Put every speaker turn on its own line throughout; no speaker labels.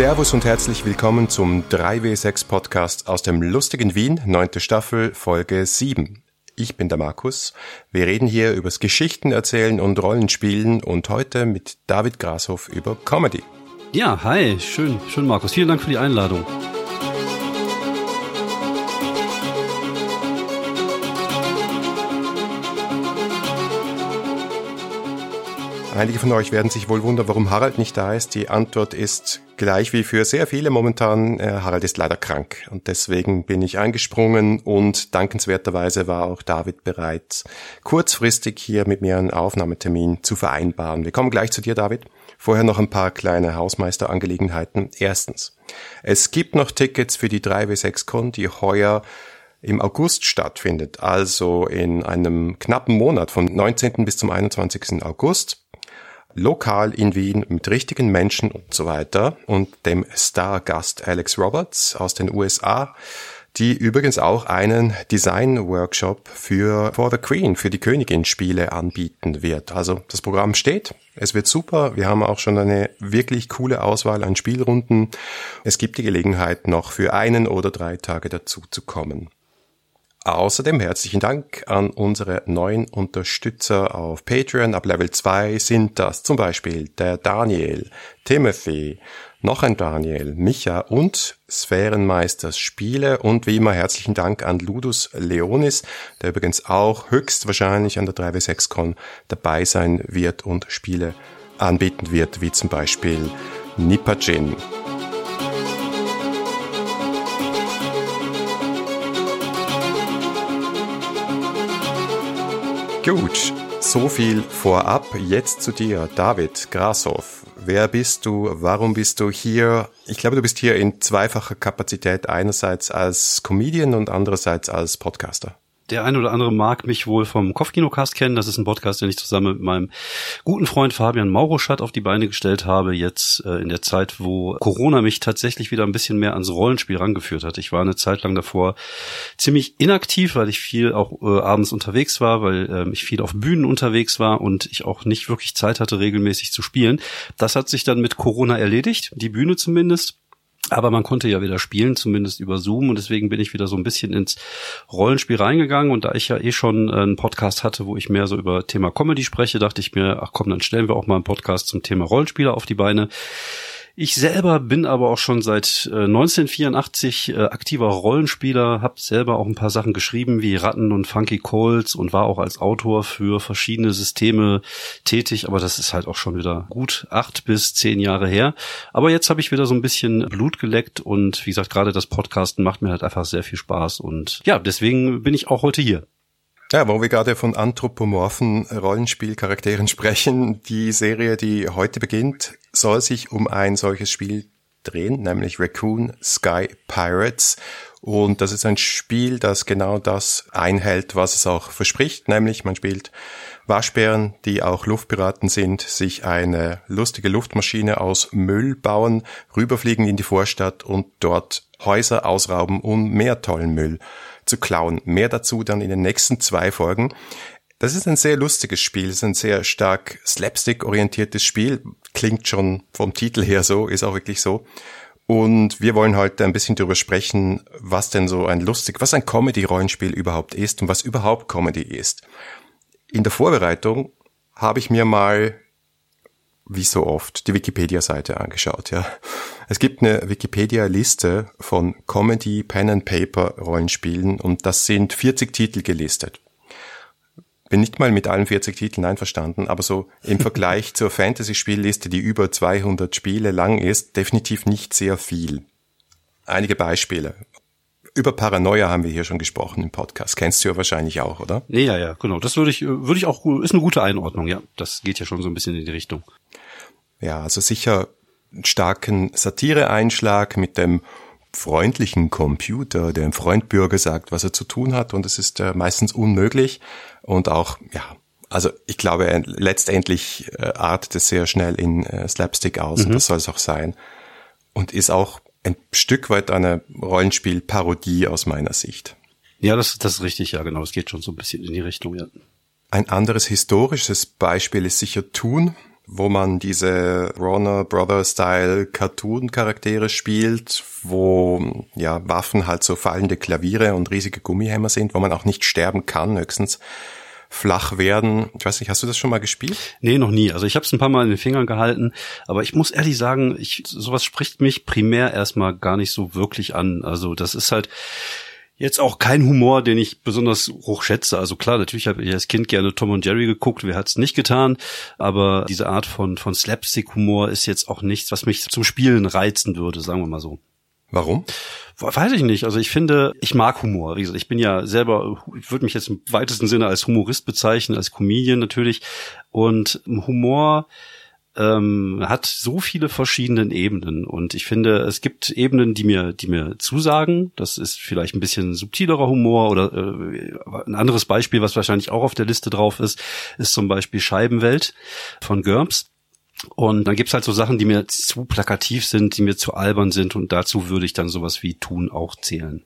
Servus und herzlich willkommen zum 3W6 Podcast aus dem lustigen Wien, neunte Staffel, Folge 7. Ich bin der Markus. Wir reden hier übers Geschichten erzählen und Rollenspielen und heute mit David Grashoff über Comedy.
Ja, hi, schön, schön Markus. Vielen Dank für die Einladung.
Einige von euch werden sich wohl wundern, warum Harald nicht da ist. Die Antwort ist gleich wie für sehr viele momentan. Äh, Harald ist leider krank und deswegen bin ich eingesprungen und dankenswerterweise war auch David bereit, kurzfristig hier mit mir einen Aufnahmetermin zu vereinbaren. Wir kommen gleich zu dir, David. Vorher noch ein paar kleine Hausmeisterangelegenheiten. Erstens, es gibt noch Tickets für die 3W6Con, die heuer im August stattfindet, also in einem knappen Monat von 19. bis zum 21. August lokal in Wien mit richtigen Menschen und so weiter und dem Stargast Alex Roberts aus den USA, die übrigens auch einen Design-Workshop für For the Queen, für die Königin-Spiele anbieten wird. Also das Programm steht, es wird super, wir haben auch schon eine wirklich coole Auswahl an Spielrunden. Es gibt die Gelegenheit, noch für einen oder drei Tage dazu zu kommen. Außerdem herzlichen Dank an unsere neuen Unterstützer auf Patreon. Ab Level 2 sind das zum Beispiel der Daniel, Timothy, noch ein Daniel, Micha und Sphärenmeisters Spiele und wie immer herzlichen Dank an Ludus Leonis, der übrigens auch höchstwahrscheinlich an der 3W6Con dabei sein wird und Spiele anbieten wird, wie zum Beispiel Nipajin. Gut, so viel vorab. Jetzt zu dir, David Grashoff. Wer bist du? Warum bist du hier? Ich glaube, du bist hier in zweifacher Kapazität, einerseits als Comedian und andererseits als Podcaster.
Der eine oder andere mag mich wohl vom Kopfkinocast kennen. Das ist ein Podcast, den ich zusammen mit meinem guten Freund Fabian Mauroschat auf die Beine gestellt habe. Jetzt äh, in der Zeit, wo Corona mich tatsächlich wieder ein bisschen mehr ans Rollenspiel rangeführt hat. Ich war eine Zeit lang davor ziemlich inaktiv, weil ich viel auch äh, abends unterwegs war, weil äh, ich viel auf Bühnen unterwegs war und ich auch nicht wirklich Zeit hatte, regelmäßig zu spielen. Das hat sich dann mit Corona erledigt, die Bühne zumindest. Aber man konnte ja wieder spielen, zumindest über Zoom. Und deswegen bin ich wieder so ein bisschen ins Rollenspiel reingegangen. Und da ich ja eh schon äh, einen Podcast hatte, wo ich mehr so über Thema Comedy spreche, dachte ich mir, ach komm, dann stellen wir auch mal einen Podcast zum Thema Rollenspieler auf die Beine. Ich selber bin aber auch schon seit äh, 1984 äh, aktiver Rollenspieler, habe selber auch ein paar Sachen geschrieben wie Ratten und Funky Colts und war auch als Autor für verschiedene Systeme tätig, aber das ist halt auch schon wieder gut acht bis zehn Jahre her. Aber jetzt habe ich wieder so ein bisschen Blut geleckt und wie gesagt, gerade das Podcasten macht mir halt einfach sehr viel Spaß und ja, deswegen bin ich auch heute hier.
Ja, wo wir gerade von anthropomorphen Rollenspielcharakteren sprechen, die Serie, die heute beginnt, soll sich um ein solches Spiel drehen, nämlich Raccoon Sky Pirates. Und das ist ein Spiel, das genau das einhält, was es auch verspricht, nämlich man spielt Waschbären, die auch Luftpiraten sind, sich eine lustige Luftmaschine aus Müll bauen, rüberfliegen in die Vorstadt und dort Häuser ausrauben und mehr tollen Müll zu klauen. Mehr dazu dann in den nächsten zwei Folgen. Das ist ein sehr lustiges Spiel, es ist ein sehr stark slapstick-orientiertes Spiel. Klingt schon vom Titel her so, ist auch wirklich so. Und wir wollen heute ein bisschen darüber sprechen, was denn so ein lustig, was ein Comedy-Rollenspiel überhaupt ist und was überhaupt Comedy ist. In der Vorbereitung habe ich mir mal wie so oft, die Wikipedia-Seite angeschaut, ja. Es gibt eine Wikipedia-Liste von Comedy, Pen and Paper Rollenspielen und das sind 40 Titel gelistet. Bin nicht mal mit allen 40 Titeln einverstanden, aber so im Vergleich zur Fantasy-Spielliste, die über 200 Spiele lang ist, definitiv nicht sehr viel. Einige Beispiele. Über Paranoia haben wir hier schon gesprochen im Podcast. Kennst du ja wahrscheinlich auch, oder?
Ja, ja, genau. Das würde ich, würde ich auch, ist eine gute Einordnung, ja. Das geht ja schon so ein bisschen in die Richtung.
Ja, also sicher einen starken Satireeinschlag mit dem freundlichen Computer, der im Freundbürger sagt, was er zu tun hat. Und es ist äh, meistens unmöglich. Und auch, ja, also ich glaube, letztendlich äh, artet es sehr schnell in äh, Slapstick aus. Mhm. und das soll es auch sein. Und ist auch ein Stück weit eine Rollenspielparodie aus meiner Sicht.
Ja, das, das ist richtig, ja genau, es geht schon so ein bisschen in die Richtung, ja.
Ein anderes historisches Beispiel ist sicher Thun, wo man diese Warner Brothers Style Cartoon Charaktere spielt, wo ja Waffen halt so fallende Klaviere und riesige Gummihämmer sind, wo man auch nicht sterben kann, höchstens flach werden. Ich weiß nicht, hast du das schon mal gespielt?
Nee, noch nie. Also ich habe es ein paar Mal in den Fingern gehalten, aber ich muss ehrlich sagen, ich sowas spricht mich primär erstmal gar nicht so wirklich an. Also das ist halt Jetzt auch kein Humor, den ich besonders hoch schätze. Also klar, natürlich habe ich als Kind gerne Tom und Jerry geguckt, wer hat's nicht getan, aber diese Art von, von Slapstick-Humor ist jetzt auch nichts, was mich zum Spielen reizen würde, sagen wir mal so.
Warum?
Weiß ich nicht. Also ich finde, ich mag Humor. Wie gesagt, ich bin ja selber, ich würde mich jetzt im weitesten Sinne als Humorist bezeichnen, als Comedian natürlich. Und Humor ähm, hat so viele verschiedene Ebenen und ich finde, es gibt Ebenen, die mir, die mir zusagen. Das ist vielleicht ein bisschen subtilerer Humor oder äh, ein anderes Beispiel, was wahrscheinlich auch auf der Liste drauf ist, ist zum Beispiel Scheibenwelt von GURPS. Und dann gibt's halt so Sachen, die mir zu plakativ sind, die mir zu albern sind und dazu würde ich dann sowas wie Tun auch zählen.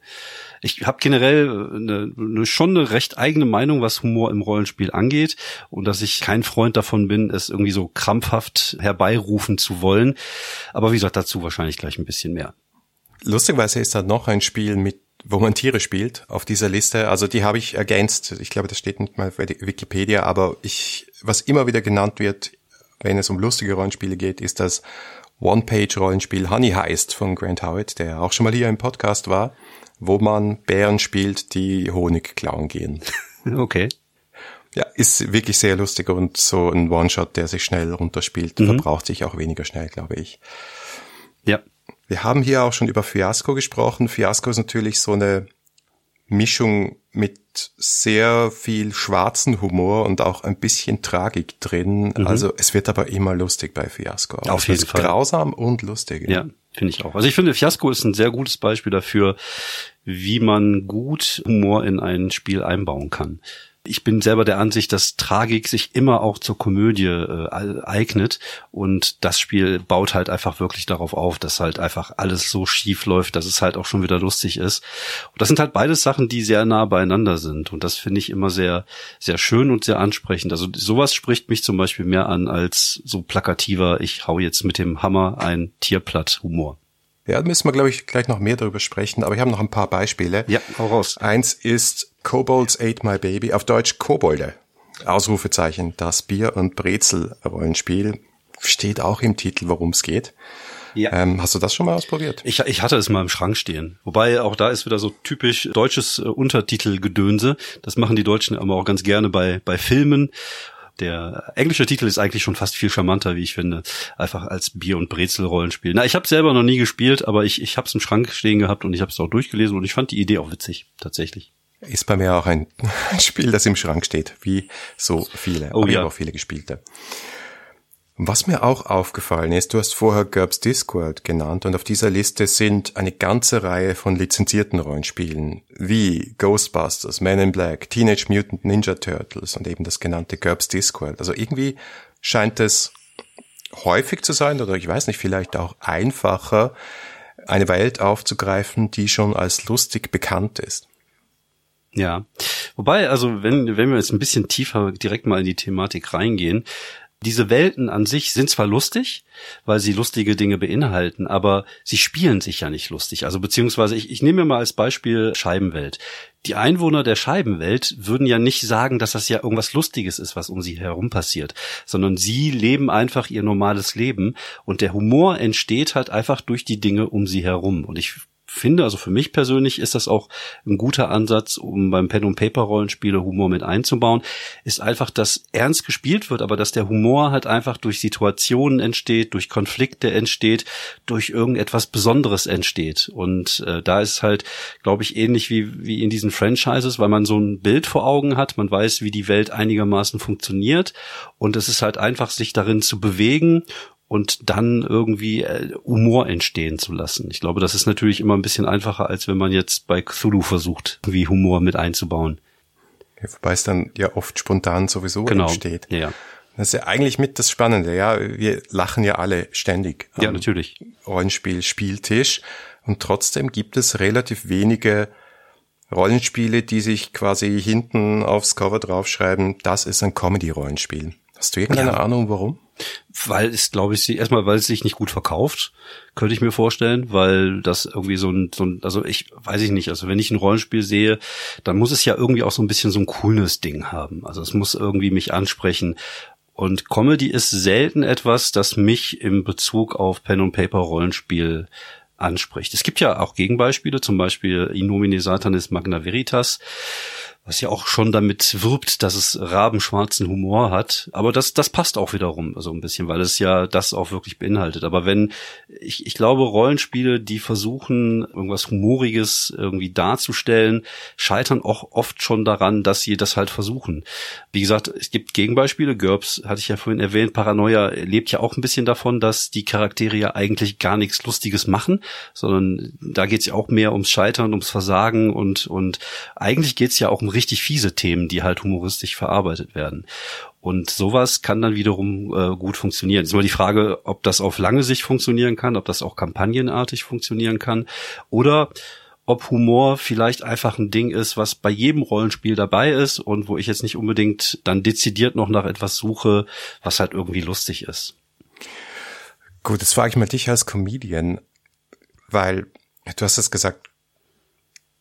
Ich habe generell eine, eine, schon eine recht eigene Meinung, was Humor im Rollenspiel angeht und dass ich kein Freund davon bin, es irgendwie so krampfhaft herbeirufen zu wollen. Aber wie gesagt, dazu wahrscheinlich gleich ein bisschen mehr.
Lustigerweise ist da noch ein Spiel mit wo man Tiere spielt auf dieser Liste. Also die habe ich ergänzt. Ich glaube, das steht nicht mal bei Wikipedia, aber ich, was immer wieder genannt wird, wenn es um lustige Rollenspiele geht, ist das One-Page-Rollenspiel Honey Heist von Grant Howitt, der auch schon mal hier im Podcast war, wo man Bären spielt, die Honig klauen gehen.
Okay.
Ja, ist wirklich sehr lustig und so ein One-Shot, der sich schnell runterspielt, mhm. verbraucht sich auch weniger schnell, glaube ich.
Ja.
Wir haben hier auch schon über Fiasco gesprochen. Fiasco ist natürlich so eine Mischung mit sehr viel schwarzen Humor und auch ein bisschen Tragik drin. Mhm. Also es wird aber immer lustig bei Fiasco.
Auf jeden Fall.
Grausam und lustig.
Ja, finde ich auch. Also ich finde, Fiasco ist ein sehr gutes Beispiel dafür, wie man gut Humor in ein Spiel einbauen kann. Ich bin selber der Ansicht, dass Tragik sich immer auch zur Komödie äh, eignet und das Spiel baut halt einfach wirklich darauf auf, dass halt einfach alles so schief läuft, dass es halt auch schon wieder lustig ist. Und das sind halt beides Sachen, die sehr nah beieinander sind und das finde ich immer sehr, sehr schön und sehr ansprechend. Also sowas spricht mich zum Beispiel mehr an als so plakativer, ich hau jetzt mit dem Hammer ein Tierplatt Humor.
Ja, da müssen wir, glaube ich, gleich noch mehr darüber sprechen, aber ich habe noch ein paar Beispiele.
Ja, hau raus.
Eins ist Kobolds Ate My Baby, auf Deutsch Kobolde. Ausrufezeichen, das Bier- und Brezel-Rollenspiel. Steht auch im Titel, worum es geht. Ja. Ähm, hast du das schon mal ausprobiert?
Ich, ich hatte es mal im Schrank stehen. Wobei auch da ist wieder so typisch deutsches äh, Untertitelgedönse. Das machen die Deutschen aber auch ganz gerne bei, bei Filmen. Der englische Titel ist eigentlich schon fast viel charmanter, wie ich finde, einfach als Bier- und Brezel-Rollenspiel. Na, ich habe selber noch nie gespielt, aber ich, ich habe es im Schrank stehen gehabt und ich habe es auch durchgelesen und ich fand die Idee auch witzig, tatsächlich.
Ist bei mir auch ein Spiel, das im Schrank steht, wie so viele,
oh, ja.
auch viele gespielte. Was mir auch aufgefallen ist, du hast vorher GURPS Discworld genannt und auf dieser Liste sind eine ganze Reihe von lizenzierten Rollenspielen wie Ghostbusters, Men in Black, Teenage Mutant Ninja Turtles und eben das genannte GURPS Discworld. Also irgendwie scheint es häufig zu sein oder ich weiß nicht, vielleicht auch einfacher, eine Welt aufzugreifen, die schon als lustig bekannt ist.
Ja, wobei, also wenn, wenn wir jetzt ein bisschen tiefer direkt mal in die Thematik reingehen, diese Welten an sich sind zwar lustig, weil sie lustige Dinge beinhalten, aber sie spielen sich ja nicht lustig. Also beziehungsweise ich, ich nehme mir mal als Beispiel Scheibenwelt. Die Einwohner der Scheibenwelt würden ja nicht sagen, dass das ja irgendwas Lustiges ist, was um sie herum passiert, sondern sie leben einfach ihr normales Leben und der Humor entsteht halt einfach durch die Dinge um sie herum. Und ich finde, also für mich persönlich ist das auch ein guter Ansatz, um beim Pen und Paper Rollenspiele Humor mit einzubauen, ist einfach, dass ernst gespielt wird, aber dass der Humor halt einfach durch Situationen entsteht, durch Konflikte entsteht, durch irgendetwas Besonderes entsteht. Und äh, da ist halt, glaube ich, ähnlich wie wie in diesen Franchises, weil man so ein Bild vor Augen hat, man weiß, wie die Welt einigermaßen funktioniert und es ist halt einfach, sich darin zu bewegen und dann irgendwie äh, Humor entstehen zu lassen. Ich glaube, das ist natürlich immer ein bisschen einfacher, als wenn man jetzt bei Cthulhu versucht, wie Humor mit einzubauen.
Ja, wobei es dann ja oft spontan sowieso
genau.
entsteht.
Ja.
Das ist ja eigentlich mit das Spannende, ja. Wir lachen ja alle ständig.
Ja, natürlich.
Rollenspiel, Spieltisch. Und trotzdem gibt es relativ wenige Rollenspiele, die sich quasi hinten aufs Cover draufschreiben, das ist ein Comedy-Rollenspiel. Hast du irgendeine ja. Ahnung, warum?
Weil es, glaube ich, erstmal, weil es sich nicht gut verkauft, könnte ich mir vorstellen, weil das irgendwie so ein, so ein, also ich weiß ich nicht, also wenn ich ein Rollenspiel sehe, dann muss es ja irgendwie auch so ein bisschen so ein cooles Ding haben. Also es muss irgendwie mich ansprechen. Und Comedy ist selten etwas, das mich im Bezug auf Pen und Paper Rollenspiel anspricht. Es gibt ja auch Gegenbeispiele, zum Beispiel Inomine Satanis Magna Veritas was ja auch schon damit wirbt, dass es rabenschwarzen Humor hat. Aber das, das passt auch wiederum so ein bisschen, weil es ja das auch wirklich beinhaltet. Aber wenn, ich, ich glaube, Rollenspiele, die versuchen, irgendwas Humoriges irgendwie darzustellen, scheitern auch oft schon daran, dass sie das halt versuchen. Wie gesagt, es gibt Gegenbeispiele. GURPS hatte ich ja vorhin erwähnt. Paranoia lebt ja auch ein bisschen davon, dass die Charaktere ja eigentlich gar nichts Lustiges machen, sondern da geht's ja auch mehr ums Scheitern, ums Versagen und, und eigentlich geht's ja auch um richtig fiese Themen, die halt humoristisch verarbeitet werden. Und sowas kann dann wiederum äh, gut funktionieren. Es ist immer die Frage, ob das auf lange Sicht funktionieren kann, ob das auch kampagnenartig funktionieren kann oder ob Humor vielleicht einfach ein Ding ist, was bei jedem Rollenspiel dabei ist und wo ich jetzt nicht unbedingt dann dezidiert noch nach etwas suche, was halt irgendwie lustig ist.
Gut, jetzt frage ich mal dich als Comedian, weil du hast es gesagt,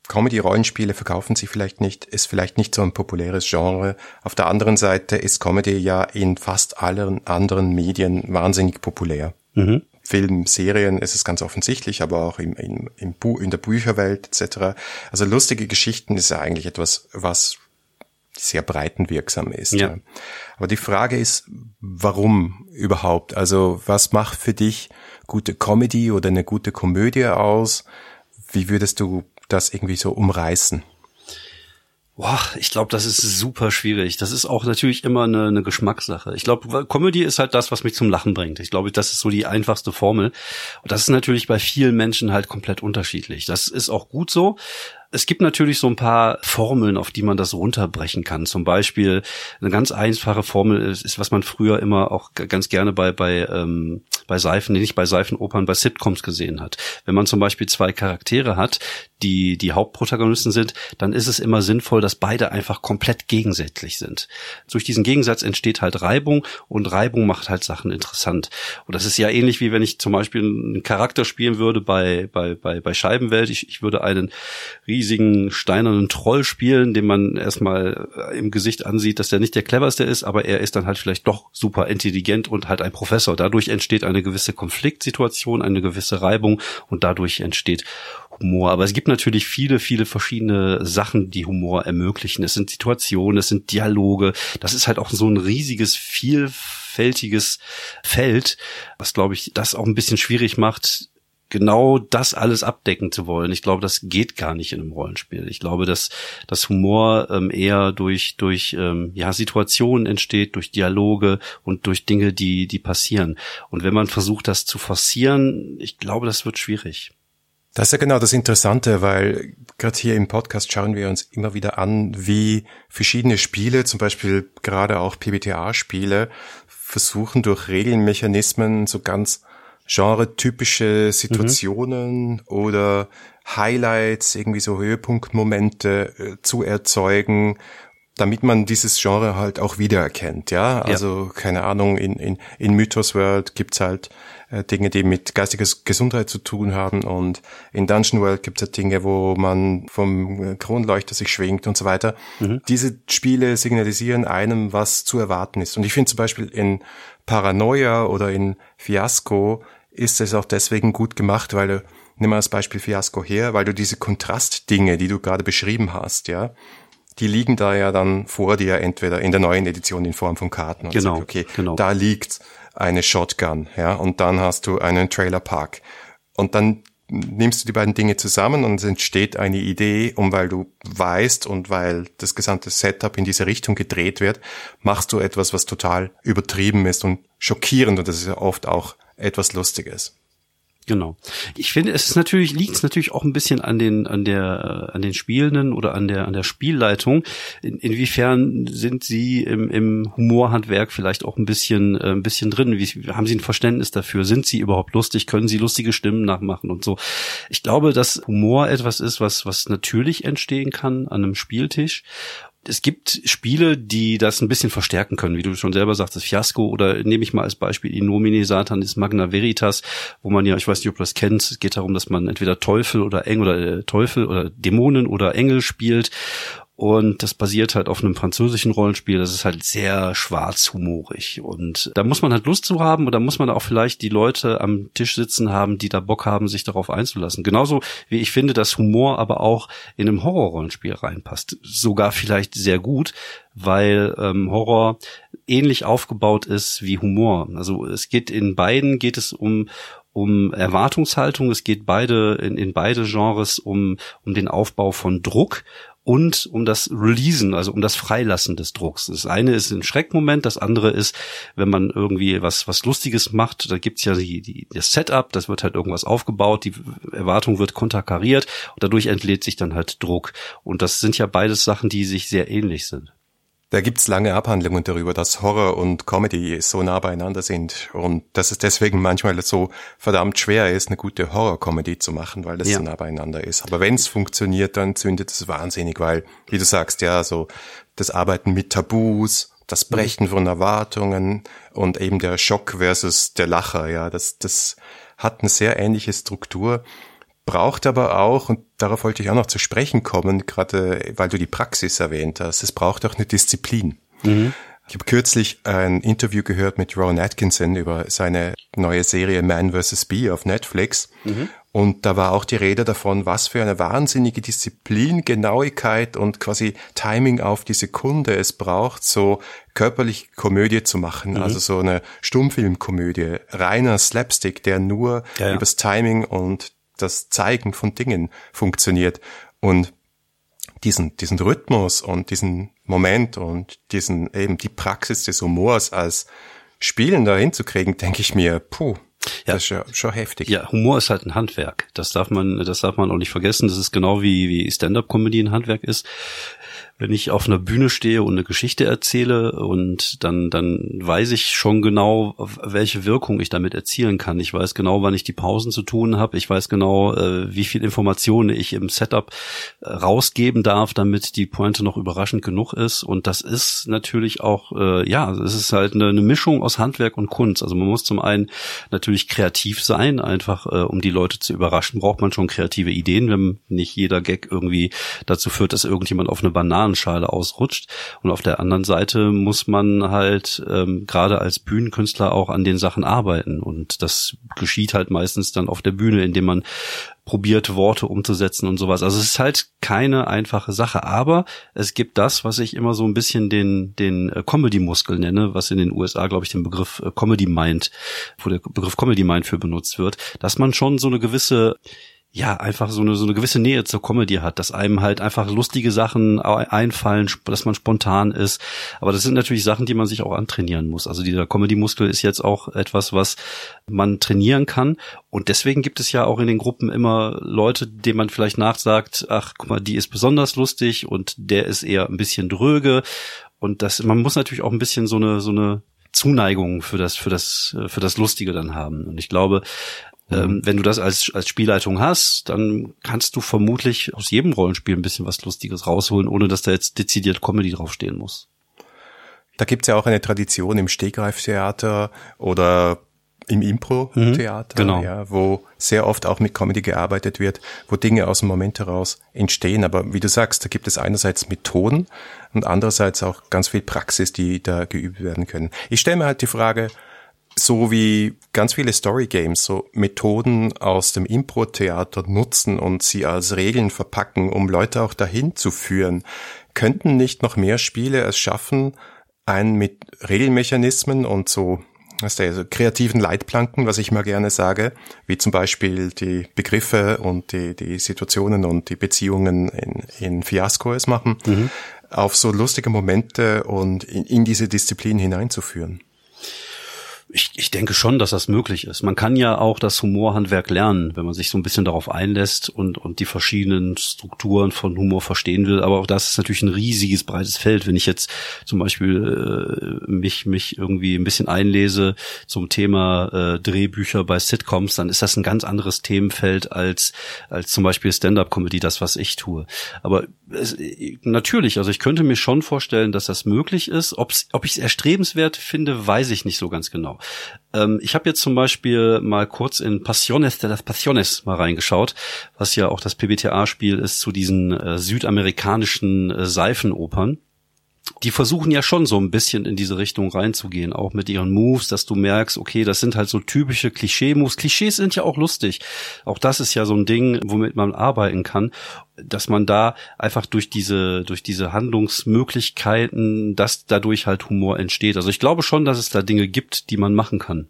Comedy-Rollenspiele verkaufen sich vielleicht nicht, ist vielleicht nicht so ein populäres Genre. Auf der anderen Seite ist Comedy ja in fast allen anderen Medien wahnsinnig populär. Mhm. Film, Serien ist es ganz offensichtlich, aber auch im, im, im Bu in der Bücherwelt etc. Also lustige Geschichten ist ja eigentlich etwas, was sehr breitenwirksam ist. Ja. Aber die Frage ist, warum überhaupt? Also was macht für dich gute Comedy oder eine gute Komödie aus? Wie würdest du das irgendwie so umreißen?
Boah, ich glaube, das ist super schwierig. Das ist auch natürlich immer eine, eine Geschmackssache. Ich glaube, Comedy ist halt das, was mich zum Lachen bringt. Ich glaube, das ist so die einfachste Formel. Und das ist natürlich bei vielen Menschen halt komplett unterschiedlich. Das ist auch gut so. Es gibt natürlich so ein paar Formeln, auf die man das runterbrechen kann. Zum Beispiel eine ganz einfache Formel ist, ist was man früher immer auch ganz gerne bei bei ähm, bei Seifen, nicht bei Seifenopern, bei Sitcoms gesehen hat. Wenn man zum Beispiel zwei Charaktere hat, die die Hauptprotagonisten sind, dann ist es immer sinnvoll, dass beide einfach komplett gegensätzlich sind. Durch diesen Gegensatz entsteht halt Reibung und Reibung macht halt Sachen interessant. Und das ist ja ähnlich wie wenn ich zum Beispiel einen Charakter spielen würde bei bei bei, bei Scheibenwelt. Ich, ich würde einen riesigen steinernen Troll spielen, den man erstmal im Gesicht ansieht, dass der nicht der cleverste ist, aber er ist dann halt vielleicht doch super intelligent und halt ein Professor. Dadurch entsteht eine gewisse Konfliktsituation, eine gewisse Reibung und dadurch entsteht Humor. Aber es gibt natürlich viele, viele verschiedene Sachen, die Humor ermöglichen. Es sind Situationen, es sind Dialoge. Das ist halt auch so ein riesiges, vielfältiges Feld, was, glaube ich, das auch ein bisschen schwierig macht, genau das alles abdecken zu wollen. Ich glaube, das geht gar nicht in einem Rollenspiel. Ich glaube, dass das Humor ähm, eher durch durch ähm, ja Situationen entsteht, durch Dialoge und durch Dinge, die die passieren. Und wenn man versucht, das zu forcieren, ich glaube, das wird schwierig.
Das ist ja genau das Interessante, weil gerade hier im Podcast schauen wir uns immer wieder an, wie verschiedene Spiele, zum Beispiel gerade auch PBTA-Spiele, versuchen durch Regelmechanismen so ganz genre-typische Situationen mhm. oder Highlights, irgendwie so Höhepunktmomente äh, zu erzeugen, damit man dieses Genre halt auch wiedererkennt, ja. Also, ja. keine Ahnung, in, in, in Mythos World gibt's halt äh, Dinge, die mit geistiger Gesundheit zu tun haben und in Dungeon World gibt's halt Dinge, wo man vom äh, Kronleuchter sich schwingt und so weiter. Mhm. Diese Spiele signalisieren einem, was zu erwarten ist. Und ich finde zum Beispiel in Paranoia oder in Fiasco ist es auch deswegen gut gemacht, weil du, nimm mal das Beispiel Fiasco her, weil du diese Kontrastdinge, die du gerade beschrieben hast, ja, die liegen da ja dann vor dir entweder in der neuen Edition in Form von Karten. Und
genau,
sagst, okay,
genau.
da liegt eine Shotgun, ja, und dann hast du einen Trailerpark. Und dann nimmst du die beiden Dinge zusammen und es entsteht eine Idee, und weil du weißt und weil das gesamte Setup in diese Richtung gedreht wird, machst du etwas, was total übertrieben ist und schockierend und das ist ja oft auch etwas Lustiges.
Genau. Ich finde, es ist natürlich, liegt es natürlich auch ein bisschen an den, an der, an den Spielenden oder an der, an der Spielleitung. In, inwiefern sind sie im, im Humorhandwerk vielleicht auch ein bisschen, äh, ein bisschen drin? Wie, haben sie ein Verständnis dafür? Sind sie überhaupt lustig? Können sie lustige Stimmen nachmachen und so? Ich glaube, dass Humor etwas ist, was, was natürlich entstehen kann an einem Spieltisch es gibt Spiele, die das ein bisschen verstärken können, wie du schon selber sagst, das Fiasco oder nehme ich mal als Beispiel Inomini Satanis Magna Veritas, wo man ja, ich weiß nicht, ob du das kennst, es geht darum, dass man entweder Teufel oder Engel oder äh, Teufel oder Dämonen oder Engel spielt und das basiert halt auf einem französischen Rollenspiel. Das ist halt sehr schwarzhumorig. Und da muss man halt Lust zu haben oder muss man auch vielleicht die Leute am Tisch sitzen haben, die da Bock haben, sich darauf einzulassen. Genauso wie ich finde, dass Humor aber auch in einem Horrorrollenspiel reinpasst. Sogar vielleicht sehr gut, weil ähm, Horror ähnlich aufgebaut ist wie Humor. Also es geht in beiden geht es um um Erwartungshaltung, es geht beide in, in beide Genres um um den Aufbau von Druck und um das Releasen, also um das Freilassen des Drucks. Das eine ist ein Schreckmoment, das andere ist, wenn man irgendwie was was Lustiges macht, da gibt's ja die, die, das Setup, das wird halt irgendwas aufgebaut, die Erwartung wird konterkariert und dadurch entlädt sich dann halt Druck. Und das sind ja beides Sachen, die sich sehr ähnlich sind.
Da gibt's lange Abhandlungen darüber, dass Horror und Comedy so nah beieinander sind und dass es deswegen manchmal so verdammt schwer ist, eine gute Horror-Comedy zu machen, weil das ja. so nah beieinander ist. Aber wenn es funktioniert, dann zündet es wahnsinnig, weil, wie du sagst, ja, so das Arbeiten mit Tabus, das mhm. Brechen von Erwartungen und eben der Schock versus der Lacher, ja, das, das hat eine sehr ähnliche Struktur braucht aber auch, und darauf wollte ich auch noch zu sprechen kommen, gerade weil du die Praxis erwähnt hast, es braucht auch eine Disziplin. Mhm. Ich habe kürzlich ein Interview gehört mit Ron Atkinson über seine neue Serie Man vs. Bee auf Netflix. Mhm. Und da war auch die Rede davon, was für eine wahnsinnige Disziplin, Genauigkeit und quasi Timing auf die Sekunde es braucht, so körperlich Komödie zu machen. Mhm. Also so eine Stummfilmkomödie, reiner Slapstick, der nur ja, ja. übers Timing und das Zeigen von Dingen funktioniert. Und diesen, diesen Rhythmus und diesen Moment und diesen eben die Praxis des Humors als Spielen da hinzukriegen, denke ich mir, puh, ja. Das ist ja schon heftig.
Ja, Humor ist halt ein Handwerk. Das darf man, das darf man auch nicht vergessen. Das ist genau wie, wie Stand-up-Comedy ein Handwerk ist wenn ich auf einer Bühne stehe und eine Geschichte erzähle und dann, dann weiß ich schon genau, welche Wirkung ich damit erzielen kann. Ich weiß genau, wann ich die Pausen zu tun habe. Ich weiß genau, äh, wie viel Informationen ich im Setup äh, rausgeben darf, damit die Pointe noch überraschend genug ist. Und das ist natürlich auch, äh, ja, es ist halt eine, Mischung aus Handwerk und Kunst. Also man muss zum einen natürlich kreativ sein, einfach um die Leute zu überraschen, braucht man schon kreative Ideen, wenn nicht jeder Gag irgendwie dazu führt, dass irgendjemand auf eine Banane Bananenschale ausrutscht. Und auf der anderen Seite muss man halt ähm, gerade als Bühnenkünstler auch an den Sachen arbeiten. Und das geschieht halt meistens dann auf der Bühne, indem man probiert, Worte umzusetzen und sowas. Also es ist halt keine einfache Sache, aber es gibt das, was ich immer so ein bisschen den, den äh, Comedy-Muskel nenne, was in den USA, glaube ich, den Begriff äh, Comedy Mind, wo der Begriff Comedy Mind für benutzt wird, dass man schon so eine gewisse ja, einfach so eine, so eine gewisse Nähe zur Comedy hat, dass einem halt einfach lustige Sachen einfallen, dass man spontan ist. Aber das sind natürlich Sachen, die man sich auch antrainieren muss. Also dieser Comedy-Muskel ist jetzt auch etwas, was man trainieren kann. Und deswegen gibt es ja auch in den Gruppen immer Leute, denen man vielleicht nachsagt, ach, guck mal, die ist besonders lustig und der ist eher ein bisschen dröge. Und das, man muss natürlich auch ein bisschen so eine, so eine Zuneigung für das, für das, für das Lustige dann haben. Und ich glaube, ähm, mhm. wenn du das als, als Spielleitung hast, dann kannst du vermutlich aus jedem Rollenspiel ein bisschen was Lustiges rausholen, ohne dass da jetzt dezidiert Comedy draufstehen muss.
Da gibt's ja auch eine Tradition im Stegreiftheater oder im Impro-Theater, mhm, genau. ja, wo sehr oft auch mit Comedy gearbeitet wird, wo Dinge aus dem Moment heraus entstehen. Aber wie du sagst, da gibt es einerseits Methoden und andererseits auch ganz viel Praxis, die da geübt werden können. Ich stelle mir halt die Frage, so wie ganz viele Story Games so Methoden aus dem Impro-Theater nutzen und sie als Regeln verpacken, um Leute auch dahin zu führen, könnten nicht noch mehr Spiele es schaffen, einen mit Regelmechanismen und so was der, also kreativen Leitplanken, was ich mal gerne sage, wie zum Beispiel die Begriffe und die, die Situationen und die Beziehungen in, in Fiasco es machen, mhm. auf so lustige Momente und in, in diese Disziplin hineinzuführen.
Ich, ich denke schon, dass das möglich ist. Man kann ja auch das Humorhandwerk lernen, wenn man sich so ein bisschen darauf einlässt und, und die verschiedenen Strukturen von Humor verstehen will. Aber auch das ist natürlich ein riesiges, breites Feld. Wenn ich jetzt zum Beispiel äh, mich, mich irgendwie ein bisschen einlese zum Thema äh, Drehbücher bei Sitcoms, dann ist das ein ganz anderes Themenfeld als, als zum Beispiel Stand-up-Comedy, das, was ich tue. Aber es, natürlich, also ich könnte mir schon vorstellen, dass das möglich ist. Ob's, ob ich es erstrebenswert finde, weiß ich nicht so ganz genau. Ähm, ich habe jetzt zum Beispiel mal kurz in Pasiones de las Pasiones mal reingeschaut, was ja auch das PBTA-Spiel ist zu diesen äh, südamerikanischen äh, Seifenopern die versuchen ja schon so ein bisschen in diese Richtung reinzugehen, auch mit ihren Moves, dass du merkst, okay, das sind halt so typische Klischee-Moves. Klischees sind ja auch lustig. Auch das ist ja so ein Ding, womit man arbeiten kann, dass man da einfach durch diese, durch diese Handlungsmöglichkeiten, dass dadurch halt Humor entsteht. Also ich glaube schon, dass es da Dinge gibt, die man machen kann.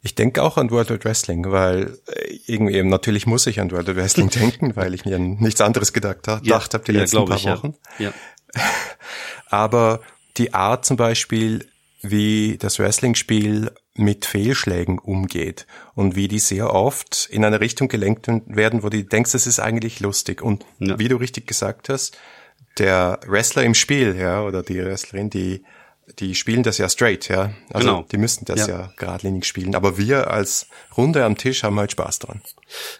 Ich denke auch an World of Wrestling, weil äh, irgendwie eben natürlich muss ich an World of Wrestling denken, weil ich mir an nichts anderes gedacht, ja, gedacht habe die ja, letzten paar Wochen. Ja. ja. aber die Art zum Beispiel, wie das Wrestling-Spiel mit Fehlschlägen umgeht und wie die sehr oft in eine Richtung gelenkt werden, wo du denkst, das ist eigentlich lustig. Und ja. wie du richtig gesagt hast, der Wrestler im Spiel, ja, oder die Wrestlerin, die die spielen das ja straight, ja. Also genau. die müssen das ja. ja geradlinig spielen. Aber wir als Runde am Tisch haben halt Spaß dran.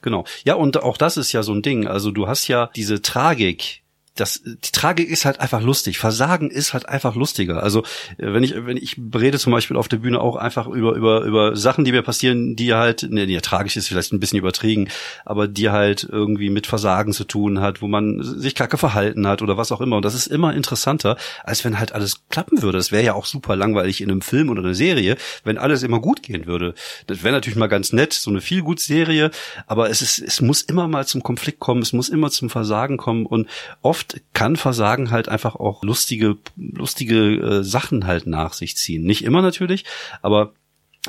Genau. Ja, und auch das ist ja so ein Ding. Also du hast ja diese Tragik, das, die Tragik ist halt einfach lustig. Versagen ist halt einfach lustiger. Also äh, wenn ich, wenn ich rede zum Beispiel auf der Bühne auch einfach über über über Sachen, die mir passieren, die halt, ne, ja, tragisch ist vielleicht ein bisschen übertrieben, aber die halt irgendwie mit Versagen zu tun hat, wo man sich kacke verhalten hat oder was auch immer. Und das ist immer interessanter, als wenn halt alles klappen würde. Das wäre ja auch super langweilig in einem Film oder einer Serie, wenn alles immer gut gehen würde. Das wäre natürlich mal ganz nett, so eine viel gut Serie, aber es ist, es muss immer mal zum Konflikt kommen, es muss immer zum Versagen kommen und oft oft kann Versagen halt einfach auch lustige, lustige äh, Sachen halt nach sich ziehen. Nicht immer natürlich, aber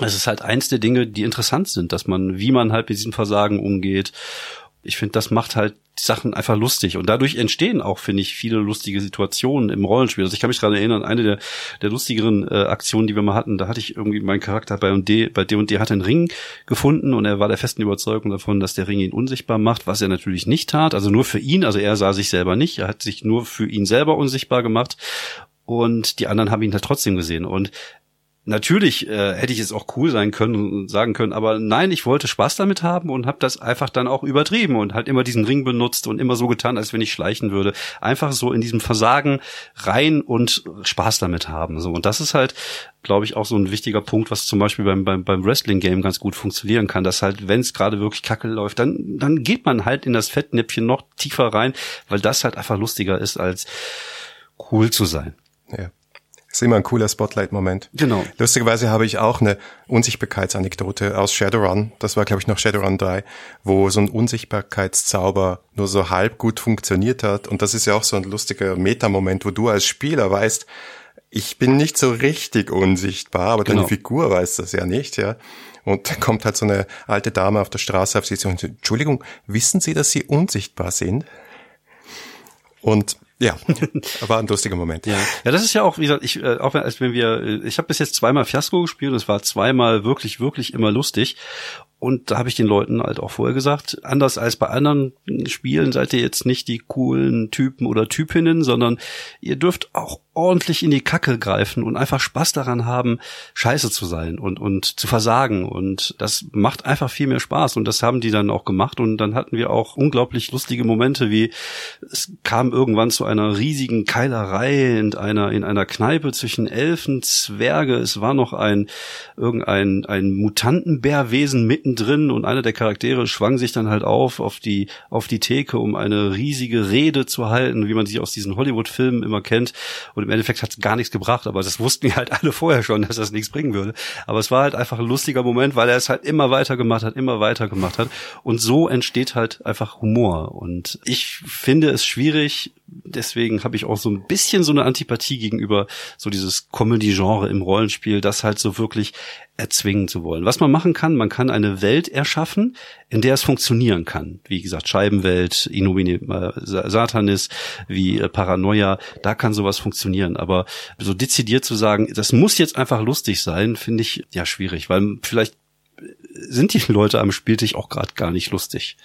es ist halt eins der Dinge, die interessant sind, dass man, wie man halt mit diesem Versagen umgeht. Ich finde, das macht halt die Sachen einfach lustig. Und dadurch entstehen auch, finde ich, viele lustige Situationen im Rollenspiel. Also ich kann mich gerade erinnern, eine der, der lustigeren äh, Aktionen, die wir mal hatten, da hatte ich irgendwie meinen Charakter bei D, bei D und D hat einen Ring gefunden und er war der festen Überzeugung davon, dass der Ring ihn unsichtbar macht, was er natürlich nicht tat. Also nur für ihn, also er sah sich selber nicht, er hat sich nur für ihn selber unsichtbar gemacht und die anderen haben ihn halt trotzdem gesehen. Und Natürlich äh, hätte ich es auch cool sein können und sagen können, aber nein, ich wollte Spaß damit haben und habe das einfach dann auch übertrieben und halt immer diesen Ring benutzt und immer so getan, als wenn ich schleichen würde. Einfach so in diesem Versagen rein und Spaß damit haben. So und das ist halt, glaube ich, auch so ein wichtiger Punkt, was zum Beispiel beim beim, beim Wrestling Game ganz gut funktionieren kann, dass halt, wenn es gerade wirklich Kacke läuft, dann dann geht man halt in das Fettnäpfchen noch tiefer rein, weil das halt einfach lustiger ist als cool zu sein.
Ja ist immer ein cooler Spotlight-Moment.
Genau.
Lustigerweise habe ich auch eine Unsichtbarkeitsanekdote aus Shadowrun. Das war, glaube ich, noch Shadowrun 3, wo so ein Unsichtbarkeitszauber nur so halb gut funktioniert hat. Und das ist ja auch so ein lustiger Metamoment, wo du als Spieler weißt, ich bin nicht so richtig unsichtbar, aber genau. deine Figur weiß das ja nicht, ja. Und da kommt halt so eine alte Dame auf der Straße auf sie und sagt, Entschuldigung, wissen Sie, dass Sie unsichtbar sind? Und ja, war ein lustiger Moment.
Ja, ja das ist ja auch, wie gesagt, ich, äh, auch wenn, als wenn wir, äh, ich habe bis jetzt zweimal Fiasco gespielt und es war zweimal wirklich, wirklich immer lustig. Und da habe ich den Leuten halt auch vorher gesagt, anders als bei anderen Spielen seid ihr jetzt nicht die coolen Typen oder Typinnen, sondern ihr dürft auch ordentlich in die Kacke greifen und einfach Spaß daran haben, scheiße zu sein und, und zu versagen. Und das macht einfach viel mehr Spaß. Und das haben die dann auch gemacht. Und dann hatten wir auch unglaublich lustige Momente, wie es kam irgendwann zu einer riesigen Keilerei in einer, in einer Kneipe zwischen Elfen, Zwerge. Es war noch ein, irgendein, ein Mutantenbärwesen mittendrin und einer der Charaktere schwang sich dann halt auf, auf die, auf die Theke, um eine riesige Rede zu halten, wie man sie aus diesen Hollywood-Filmen immer kennt. Und im Endeffekt hat es gar nichts gebracht, aber das wussten halt alle vorher schon, dass das nichts bringen würde. Aber es war halt einfach ein lustiger Moment, weil er es halt immer weiter gemacht hat, immer weiter gemacht hat. Und so entsteht halt einfach Humor. Und ich finde es schwierig, deswegen habe ich auch so ein bisschen so eine Antipathie gegenüber so dieses Comedy-Genre im Rollenspiel, das halt so wirklich erzwingen zu wollen. Was man machen kann, man kann eine Welt erschaffen, in der es funktionieren kann. Wie gesagt, Scheibenwelt, Innomine äh, Satanis, wie äh, Paranoia, da kann sowas funktionieren. Aber so dezidiert zu sagen, das muss jetzt einfach lustig sein, finde ich ja schwierig, weil vielleicht sind die Leute am Spieltisch auch gerade gar nicht lustig.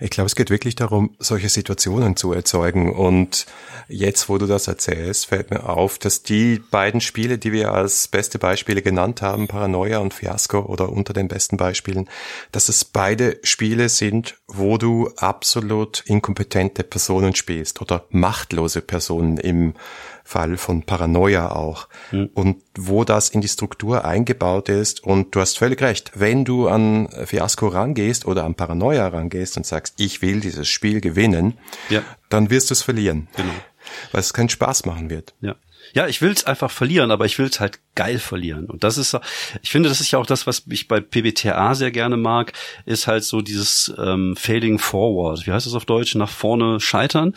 Ich glaube, es geht wirklich darum, solche Situationen zu erzeugen. Und jetzt, wo du das erzählst, fällt mir auf, dass die beiden Spiele, die wir als beste Beispiele genannt haben, Paranoia und Fiasco oder unter den besten Beispielen, dass es beide Spiele sind, wo du absolut inkompetente Personen spielst oder machtlose Personen im Fall von Paranoia auch. Mhm. Und wo das in die Struktur eingebaut ist. Und du hast völlig recht, wenn du an Fiasco rangehst oder an Paranoia rangehst und sagst, ich will dieses Spiel gewinnen, ja. dann wirst du es verlieren. Genau. Weil es keinen Spaß machen wird.
Ja. Ja, ich will es einfach verlieren, aber ich will es halt geil verlieren. Und das ist, ich finde, das ist ja auch das, was ich bei PBTA sehr gerne mag, ist halt so dieses ähm, Fading Forward. Wie heißt das auf Deutsch? Nach vorne scheitern,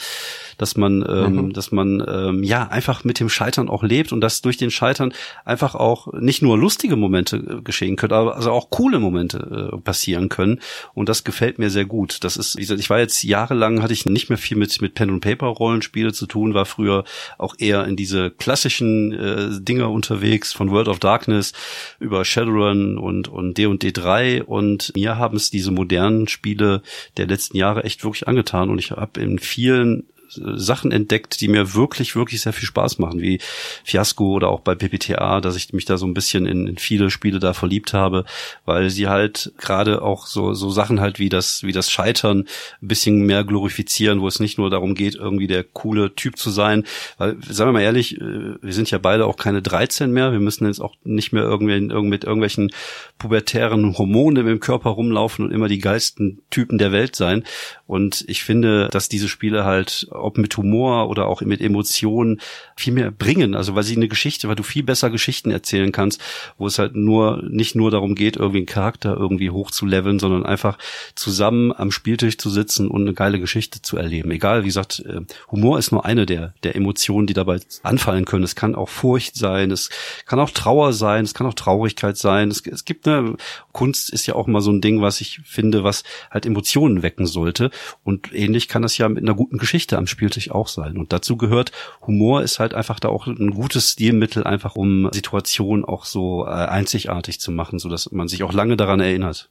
dass man, ähm, mhm. dass man ähm, ja einfach mit dem Scheitern auch lebt und dass durch den Scheitern einfach auch nicht nur lustige Momente äh, geschehen können, aber also auch coole Momente äh, passieren können. Und das gefällt mir sehr gut. Das ist, wie gesagt, ich war jetzt jahrelang hatte ich nicht mehr viel mit mit Pen und Paper Rollenspiele zu tun, war früher auch eher in diese klassischen äh, Dinger unterwegs, von World of Darkness über Shadowrun und und D&D 3 und mir haben es diese modernen Spiele der letzten Jahre echt wirklich angetan und ich habe in vielen Sachen entdeckt, die mir wirklich, wirklich sehr viel Spaß machen, wie Fiasco oder auch bei PPTA, dass ich mich da so ein bisschen in, in viele Spiele da verliebt habe, weil sie halt gerade auch so, so Sachen halt wie das, wie das Scheitern ein bisschen mehr glorifizieren, wo es nicht nur darum geht, irgendwie der coole Typ zu sein, weil, sagen wir mal ehrlich, äh, wir sind ja beide auch keine 13 mehr, wir müssen jetzt auch nicht mehr irgendwie mit irgendwelchen pubertären Hormonen im Körper rumlaufen und immer die geilsten Typen der Welt sein. Und ich finde, dass diese Spiele halt ob mit Humor oder auch mit Emotionen, viel mehr bringen. Also weil sie eine Geschichte, weil du viel besser Geschichten erzählen kannst, wo es halt nur nicht nur darum geht, irgendwie einen Charakter irgendwie hochzuleveln, sondern einfach zusammen am Spieltisch zu sitzen und eine geile Geschichte zu erleben. Egal, wie gesagt, äh, Humor ist nur eine der, der Emotionen, die dabei anfallen können. Es kann auch Furcht sein, es kann auch Trauer sein, es kann auch Traurigkeit sein. Es, es gibt eine Kunst ist ja auch mal so ein Ding, was ich finde, was halt Emotionen wecken sollte. Und ähnlich kann das ja mit einer guten Geschichte am Spieltisch auch sein. Und dazu gehört, Humor ist halt einfach da auch ein gutes Stilmittel, einfach um Situationen auch so äh, einzigartig zu machen, so man sich auch lange daran erinnert.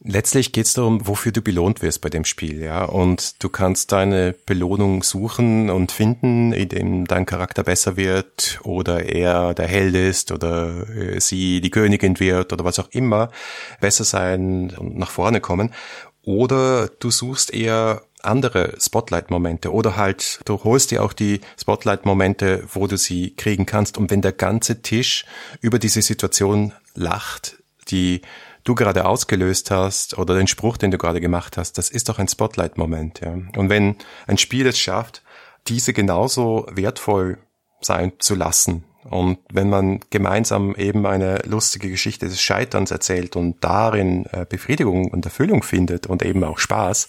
Letztlich geht es darum, wofür du belohnt wirst bei dem Spiel, ja. Und du kannst deine Belohnung suchen und finden, indem dein Charakter besser wird oder er der Held ist oder äh, sie die Königin wird oder was auch immer, besser sein und nach vorne kommen. Oder du suchst eher andere Spotlight-Momente oder halt du holst dir auch die Spotlight-Momente, wo du sie kriegen kannst und wenn der ganze Tisch über diese Situation lacht, die du gerade ausgelöst hast oder den Spruch, den du gerade gemacht hast, das ist doch ein Spotlight-Moment. Ja. Und wenn ein Spiel es schafft, diese genauso wertvoll sein zu lassen und wenn man gemeinsam eben eine lustige Geschichte des Scheiterns erzählt und darin äh, Befriedigung und Erfüllung findet und eben auch Spaß,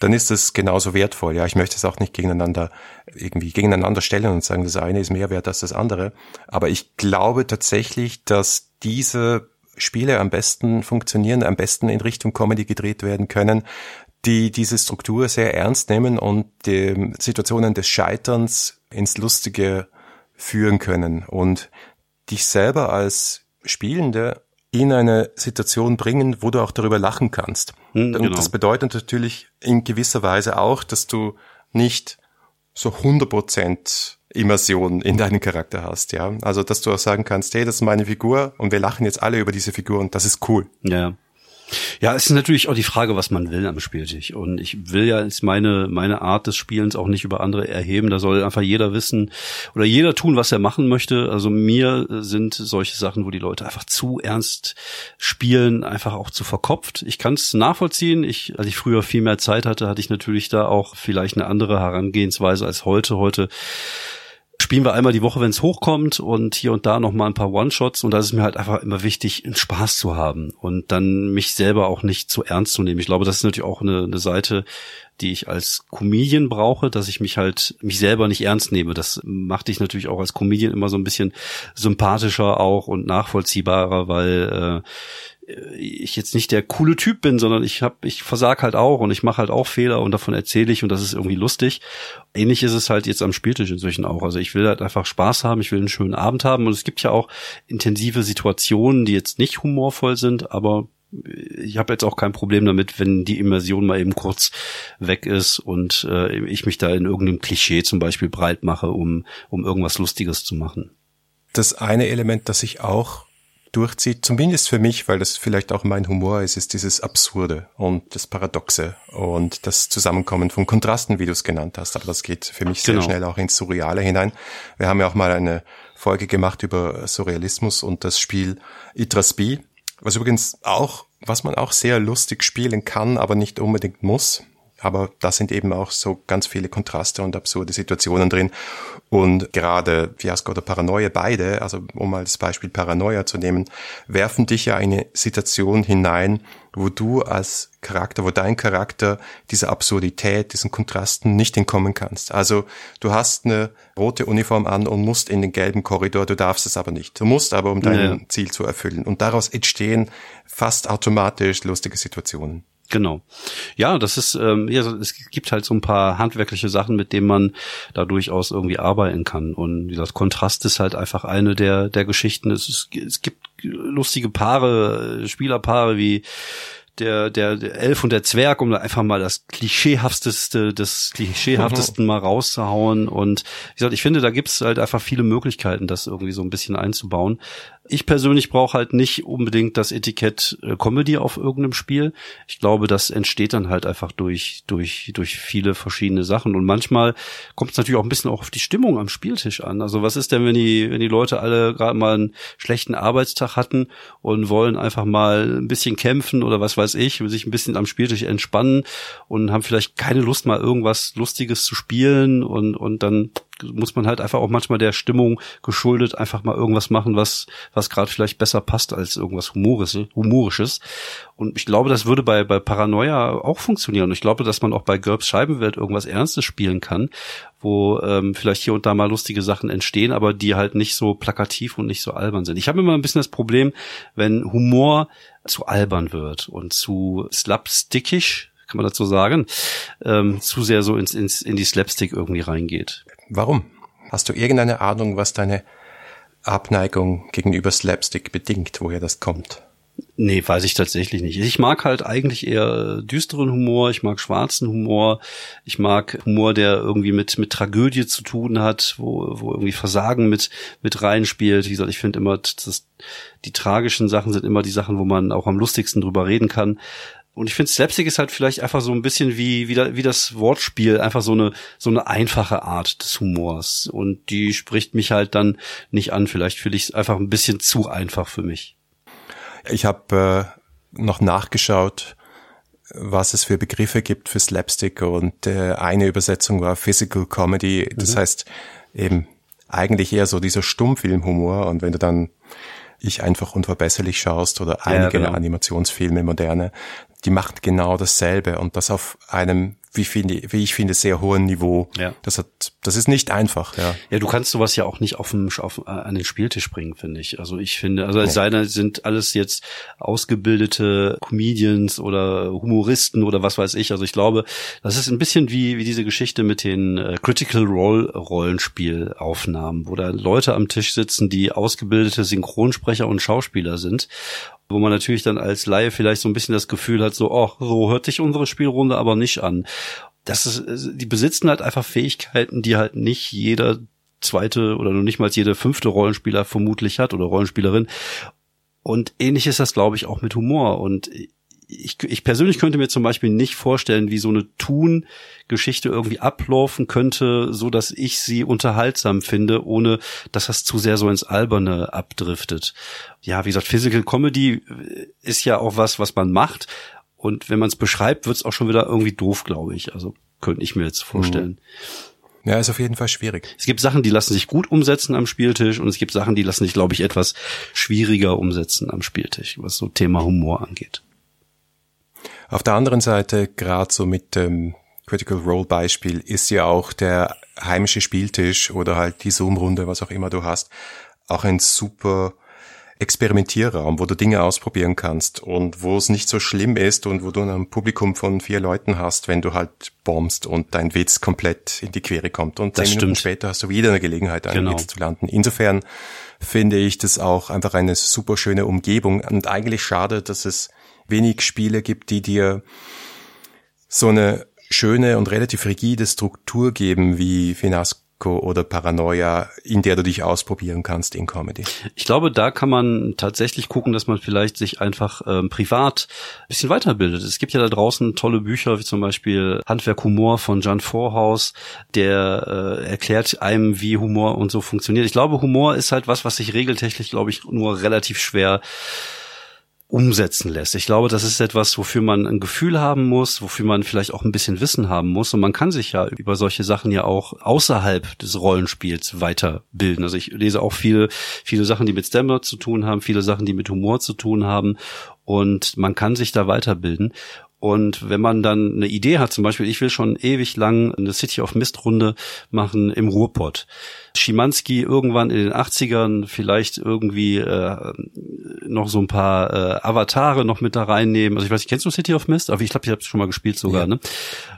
dann ist es genauso wertvoll. Ja, ich möchte es auch nicht gegeneinander irgendwie gegeneinander stellen und sagen, das eine ist mehr wert als das andere. Aber ich glaube tatsächlich, dass diese Spiele am besten funktionieren, am besten in Richtung Comedy gedreht werden können, die diese Struktur sehr ernst nehmen und die Situationen des Scheiterns ins Lustige führen können und dich selber als Spielende in eine Situation bringen, wo du auch darüber lachen kannst. Hm, genau. Und das bedeutet natürlich in gewisser Weise auch, dass du nicht so 100% Immersion in deinen Charakter hast, ja. Also, dass du auch sagen kannst, hey, das ist meine Figur und wir lachen jetzt alle über diese Figur und das ist cool.
Ja. Ja, es ist natürlich auch die Frage, was man will am Spieltisch. Und ich will ja jetzt meine, meine Art des Spielens auch nicht über andere erheben. Da soll einfach jeder wissen oder jeder tun, was er machen möchte. Also mir sind solche Sachen, wo die Leute einfach zu ernst spielen, einfach auch zu verkopft. Ich kann es nachvollziehen. Ich, als ich früher viel mehr Zeit hatte, hatte ich natürlich da auch vielleicht eine andere Herangehensweise als heute. Heute spielen wir einmal die Woche, wenn es hochkommt und hier und da noch mal ein paar One-Shots und da ist es mir halt einfach immer wichtig, einen Spaß zu haben und dann mich selber auch nicht zu ernst zu nehmen. Ich glaube, das ist natürlich auch eine, eine Seite, die ich als Comedian brauche, dass ich mich halt mich selber nicht ernst nehme. Das macht dich natürlich auch als Comedian immer so ein bisschen sympathischer auch und nachvollziehbarer, weil äh, ich jetzt nicht der coole Typ bin, sondern ich hab, ich versag halt auch und ich mache halt auch Fehler und davon erzähle ich und das ist irgendwie lustig. Ähnlich ist es halt jetzt am Spieltisch inzwischen auch. Also ich will halt einfach Spaß haben, ich will einen schönen Abend haben und es gibt ja auch intensive Situationen, die jetzt nicht humorvoll sind, aber ich habe jetzt auch kein Problem damit, wenn die Immersion mal eben kurz weg ist und äh, ich mich da in irgendeinem Klischee zum Beispiel breit mache, um, um irgendwas Lustiges zu machen.
Das eine Element, das ich auch durchzieht, zumindest für mich, weil das vielleicht auch mein Humor ist, ist dieses Absurde und das Paradoxe und das Zusammenkommen von Kontrasten, wie du es genannt hast. Aber das geht für mich sehr genau. schnell auch ins Surreale hinein. Wir haben ja auch mal eine Folge gemacht über Surrealismus und das Spiel Itrasbi, was übrigens auch, was man auch sehr lustig spielen kann, aber nicht unbedingt muss aber da sind eben auch so ganz viele Kontraste und absurde Situationen drin. Und gerade Fiasco oder Paranoia, beide, also um mal das Beispiel Paranoia zu nehmen, werfen dich ja eine Situation hinein, wo du als Charakter, wo dein Charakter dieser Absurdität, diesen Kontrasten nicht entkommen kannst. Also du hast eine rote Uniform an und musst in den gelben Korridor, du darfst es aber nicht. Du musst aber, um dein ja. Ziel zu erfüllen. Und daraus entstehen fast automatisch lustige Situationen.
Genau. Ja, das ist, ähm, ja, es gibt halt so ein paar handwerkliche Sachen, mit denen man da durchaus irgendwie arbeiten kann. Und wie gesagt, Kontrast ist halt einfach eine der, der Geschichten. Es, ist, es gibt lustige Paare, Spielerpaare wie der, der, der Elf und der Zwerg, um da einfach mal das klischeehafteste, das klischeehaftesten mal rauszuhauen. Und wie gesagt, ich finde, da gibt's halt einfach viele Möglichkeiten, das irgendwie so ein bisschen einzubauen. Ich persönlich brauche halt nicht unbedingt das Etikett äh, Comedy auf irgendeinem Spiel. Ich glaube, das entsteht dann halt einfach durch, durch, durch viele verschiedene Sachen. Und manchmal kommt es natürlich auch ein bisschen auch auf die Stimmung am Spieltisch an. Also was ist denn, wenn die, wenn die Leute alle gerade mal einen schlechten Arbeitstag hatten und wollen einfach mal ein bisschen kämpfen oder was weiß ich, sich ein bisschen am Spieltisch entspannen und haben vielleicht keine Lust mal irgendwas Lustiges zu spielen und, und dann muss man halt einfach auch manchmal der Stimmung geschuldet einfach mal irgendwas machen, was, was gerade vielleicht besser passt als irgendwas Humorisches, Humorisches. Und ich glaube, das würde bei, bei Paranoia auch funktionieren. Und ich glaube, dass man auch bei GURPS Scheibenwelt irgendwas Ernstes spielen kann, wo ähm, vielleicht hier und da mal lustige Sachen entstehen, aber die halt nicht so plakativ und nicht so albern sind. Ich habe immer ein bisschen das Problem, wenn Humor zu albern wird und zu slapstickisch, kann man dazu sagen, ähm, zu sehr so ins, ins, in die Slapstick irgendwie reingeht.
Warum? Hast du irgendeine Ahnung, was deine Abneigung gegenüber Slapstick bedingt, woher das kommt?
Nee, weiß ich tatsächlich nicht. Ich mag halt eigentlich eher düsteren Humor, ich mag schwarzen Humor, ich mag Humor, der irgendwie mit, mit Tragödie zu tun hat, wo, wo irgendwie Versagen mit, mit reinspielt. Wie gesagt, ich finde immer, dass die tragischen Sachen sind immer die Sachen, wo man auch am lustigsten drüber reden kann. Und ich finde, Slapstick ist halt vielleicht einfach so ein bisschen wie, wie, da, wie das Wortspiel, einfach so eine, so eine einfache Art des Humors. Und die spricht mich halt dann nicht an. Vielleicht finde ich es einfach ein bisschen zu einfach für mich.
Ich habe äh, noch nachgeschaut, was es für Begriffe gibt für Slapstick und äh, eine Übersetzung war Physical Comedy. Das mhm. heißt eben eigentlich eher so dieser Stummfilmhumor. Und wenn du dann ich einfach unverbesserlich schaust oder einige ja, genau. Animationsfilme moderne, die macht genau dasselbe und das auf einem wie, finde, wie ich finde, sehr hohen Niveau. Ja. Das hat, das ist nicht einfach, ja.
Ja, du kannst sowas ja auch nicht auf, dem, auf an den Spieltisch bringen, finde ich. Also ich finde, also es sei denn, sind alles jetzt ausgebildete Comedians oder Humoristen oder was weiß ich. Also ich glaube, das ist ein bisschen wie, wie diese Geschichte mit den äh, Critical Role Rollenspielaufnahmen, wo da Leute am Tisch sitzen, die ausgebildete Synchronsprecher und Schauspieler sind wo man natürlich dann als Laie vielleicht so ein bisschen das Gefühl hat, so, oh, so hört sich unsere Spielrunde aber nicht an. Das ist, die besitzen halt einfach Fähigkeiten, die halt nicht jeder zweite oder nur nicht mal jede fünfte Rollenspieler vermutlich hat oder Rollenspielerin. Und ähnlich ist das, glaube ich, auch mit Humor. Und ich, ich persönlich könnte mir zum Beispiel nicht vorstellen, wie so eine Tun-Geschichte irgendwie ablaufen könnte, so dass ich sie unterhaltsam finde, ohne dass das zu sehr so ins Alberne abdriftet. Ja, wie gesagt, Physical Comedy ist ja auch was, was man macht. Und wenn man es beschreibt, wird es auch schon wieder irgendwie doof, glaube ich. Also könnte ich mir jetzt vorstellen.
Ja, ist auf jeden Fall schwierig.
Es gibt Sachen, die lassen sich gut umsetzen am Spieltisch und es gibt Sachen, die lassen sich, glaube ich, etwas schwieriger umsetzen am Spieltisch, was so Thema Humor angeht.
Auf der anderen Seite, gerade so mit dem Critical Role Beispiel, ist ja auch der heimische Spieltisch oder halt die Zoom-Runde, was auch immer du hast, auch ein super Experimentierraum, wo du Dinge ausprobieren kannst und wo es nicht so schlimm ist und wo du ein Publikum von vier Leuten hast, wenn du halt bombst und dein Witz komplett in die Quere kommt. Und
das zehn Minuten
später hast du wieder eine Gelegenheit, einen
genau.
Witz zu landen. Insofern finde ich das auch einfach eine super schöne Umgebung und eigentlich schade, dass es wenig Spiele gibt, die dir so eine schöne und relativ rigide Struktur geben wie Finasco oder Paranoia, in der du dich ausprobieren kannst in Comedy.
Ich glaube, da kann man tatsächlich gucken, dass man vielleicht sich einfach ähm, privat ein bisschen weiterbildet. Es gibt ja da draußen tolle Bücher, wie zum Beispiel Handwerk Humor von Jan Vorhaus, der äh, erklärt einem, wie Humor und so funktioniert. Ich glaube, Humor ist halt was, was sich regeltechnisch, glaube ich, nur relativ schwer umsetzen lässt. Ich glaube, das ist etwas, wofür man ein Gefühl haben muss, wofür man vielleicht auch ein bisschen Wissen haben muss. Und man kann sich ja über solche Sachen ja auch außerhalb des Rollenspiels weiterbilden. Also ich lese auch viele, viele Sachen, die mit Stammer zu tun haben, viele Sachen, die mit Humor zu tun haben. Und man kann sich da weiterbilden. Und wenn man dann eine Idee hat, zum Beispiel, ich will schon ewig lang eine City of Mist Runde machen im Ruhrpott. Schimanski irgendwann in den 80ern vielleicht irgendwie äh, noch so ein paar äh, Avatare noch mit da reinnehmen. Also ich weiß nicht, kennst du City of Mist? Aber ich glaube, ich habe schon mal gespielt sogar, ja. ne?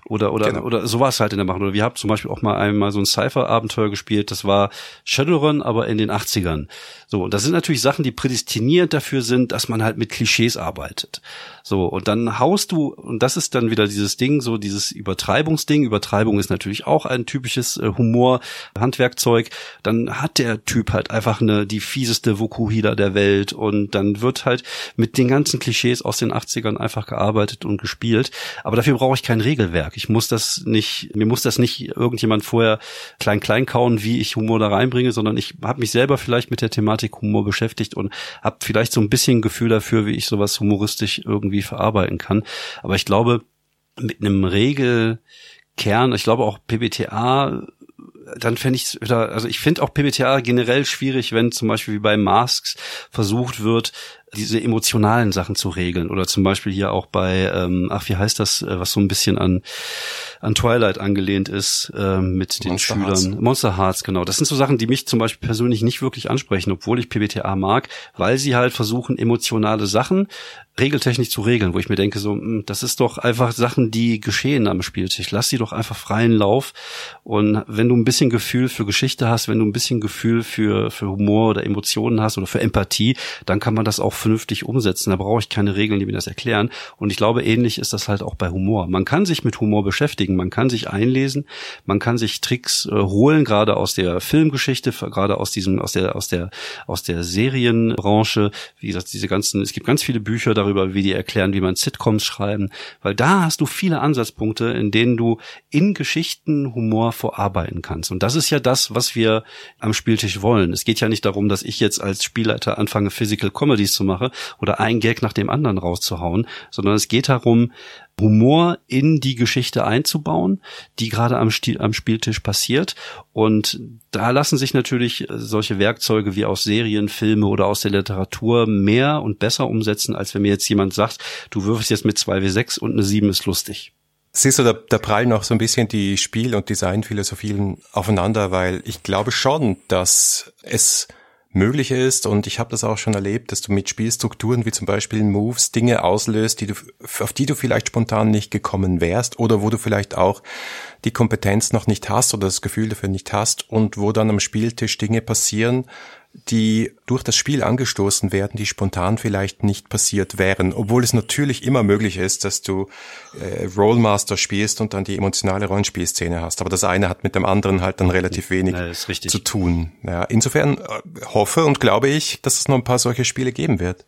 Oder oder genau. oder sowas halt in der Macht. Oder wir haben zum Beispiel auch mal einmal so ein Cypher-Abenteuer gespielt. Das war Shadowrun, aber in den 80ern. So, und das sind natürlich Sachen, die prädestiniert dafür sind, dass man halt mit Klischees arbeitet. So, und dann haust du, und das ist dann wieder dieses Ding, so dieses Übertreibungsding. Übertreibung ist natürlich auch ein typisches äh, Humor-Handwerkzeug. Dann hat der Typ halt einfach eine, die fieseste Vokuhila der Welt und dann wird halt mit den ganzen Klischees aus den 80ern einfach gearbeitet und gespielt. Aber dafür brauche ich kein Regelwerk. Ich muss das nicht, mir muss das nicht irgendjemand vorher klein klein kauen, wie ich Humor da reinbringe, sondern ich habe mich selber vielleicht mit der Thematik Humor beschäftigt und habe vielleicht so ein bisschen Gefühl dafür, wie ich sowas humoristisch irgendwie verarbeiten kann. Aber ich glaube, mit einem Regelkern, ich glaube auch PBTA dann fände ich wieder, also ich finde auch PBTA generell schwierig, wenn zum Beispiel wie bei Masks versucht wird, diese emotionalen Sachen zu regeln. Oder zum Beispiel hier auch bei, ähm, ach, wie heißt das, äh, was so ein bisschen an, an Twilight angelehnt ist, ähm, mit den Monster Schülern. Hearts. Monster Hearts, genau. Das sind so Sachen, die mich zum Beispiel persönlich nicht wirklich ansprechen, obwohl ich PBTA mag, weil sie halt versuchen, emotionale Sachen regeltechnisch zu regeln, wo ich mir denke, so, hm, das ist doch einfach Sachen, die geschehen am Spieltisch. Lass sie doch einfach freien Lauf. Und wenn du ein bisschen Gefühl für Geschichte hast, wenn du ein bisschen Gefühl für, für Humor oder Emotionen hast oder für Empathie, dann kann man das auch vernünftig umsetzen. Da brauche ich keine Regeln, die mir das erklären. Und ich glaube, ähnlich ist das halt auch bei Humor. Man kann sich mit Humor beschäftigen, man kann sich einlesen, man kann sich Tricks äh, holen, gerade aus der Filmgeschichte, gerade aus diesem, aus der, aus der, aus der Serienbranche. Wie gesagt, diese ganzen, es gibt ganz viele Bücher darüber, darüber, wie die erklären, wie man Sitcoms schreiben, weil da hast du viele Ansatzpunkte, in denen du in Geschichten Humor vorarbeiten kannst. Und das ist ja das, was wir am Spieltisch wollen. Es geht ja nicht darum, dass ich jetzt als Spielleiter anfange, Physical Comedies zu machen oder ein Gag nach dem anderen rauszuhauen, sondern es geht darum, Humor in die Geschichte einzubauen, die gerade am, Stil, am Spieltisch passiert. Und da lassen sich natürlich solche Werkzeuge wie aus Serien, Filme oder aus der Literatur mehr und besser umsetzen, als wenn mir jetzt jemand sagt, du würfelst jetzt mit 2W6 und eine 7 ist lustig.
Siehst du, da, da prallen noch so ein bisschen die Spiel- und Designphilosophien aufeinander, weil ich glaube schon, dass es möglich ist. Und ich habe das auch schon erlebt, dass du mit Spielstrukturen wie zum Beispiel Moves Dinge auslöst, die du, auf die du vielleicht spontan nicht gekommen wärst oder wo du vielleicht auch die Kompetenz noch nicht hast oder das Gefühl dafür nicht hast und wo dann am Spieltisch Dinge passieren, die durch das Spiel angestoßen werden, die spontan vielleicht nicht passiert wären, obwohl es natürlich immer möglich ist, dass du äh, Rollmaster spielst und dann die emotionale Rollenspielszene hast. Aber das eine hat mit dem anderen halt dann relativ wenig ja, zu tun. Ja, insofern äh, hoffe und glaube ich, dass es noch ein paar solche Spiele geben wird.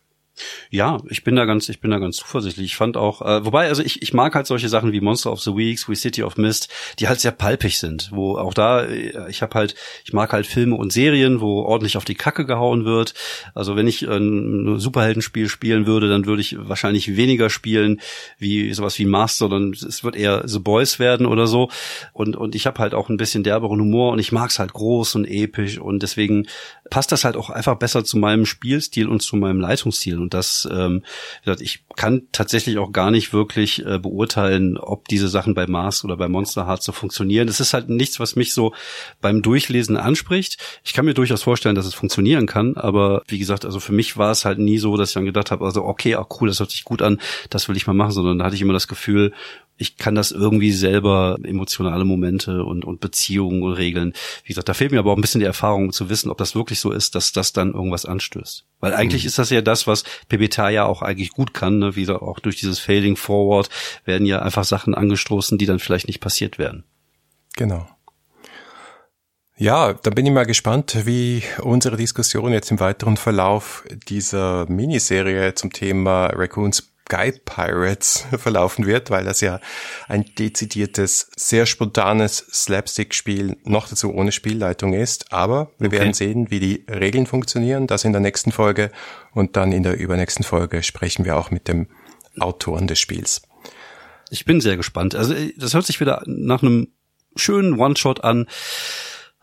Ja, ich bin da ganz, ich bin da ganz zuversichtlich. Ich fand auch, äh, wobei, also ich, ich mag halt solche Sachen wie Monster of the Weeks, We City of Mist, die halt sehr palpig sind, wo auch da, äh, ich habe halt, ich mag halt Filme und Serien, wo ordentlich auf die Kacke gehauen wird. Also wenn ich ein Superheldenspiel spielen würde, dann würde ich wahrscheinlich weniger spielen wie sowas wie Master, sondern es wird eher The Boys werden oder so. Und, und ich habe halt auch ein bisschen derberen Humor und ich mag es halt groß und episch und deswegen passt das halt auch einfach besser zu meinem Spielstil und zu meinem Leitungsstil. Und das, ähm, ich kann tatsächlich auch gar nicht wirklich äh, beurteilen, ob diese Sachen bei Mars oder bei Monster Hearts so funktionieren. Das ist halt nichts, was mich so beim Durchlesen anspricht. Ich kann mir durchaus vorstellen, dass es funktionieren kann, aber wie gesagt, also für mich war es halt nie so, dass ich dann gedacht habe, also okay, auch cool, das hört sich gut an, das will ich mal machen, sondern da hatte ich immer das Gefühl, ich kann das irgendwie selber emotionale Momente und, und Beziehungen Regeln. Wie gesagt, da fehlt mir aber auch ein bisschen die Erfahrung zu wissen, ob das wirklich so ist, dass das dann irgendwas anstößt. Weil eigentlich mhm. ist das ja das, was PBTA ja auch eigentlich gut kann. Ne? Wie gesagt, auch durch dieses Failing Forward werden ja einfach Sachen angestoßen, die dann vielleicht nicht passiert werden.
Genau. Ja, dann bin ich mal gespannt, wie unsere Diskussion jetzt im weiteren Verlauf dieser Miniserie zum Thema Raccoons Sky Pirates verlaufen wird, weil das ja ein dezidiertes, sehr spontanes Slapstick-Spiel noch dazu ohne Spielleitung ist. Aber wir okay. werden sehen, wie die Regeln funktionieren. Das in der nächsten Folge. Und dann in der übernächsten Folge sprechen wir auch mit dem Autoren des Spiels.
Ich bin sehr gespannt. Also das hört sich wieder nach einem schönen One-Shot an.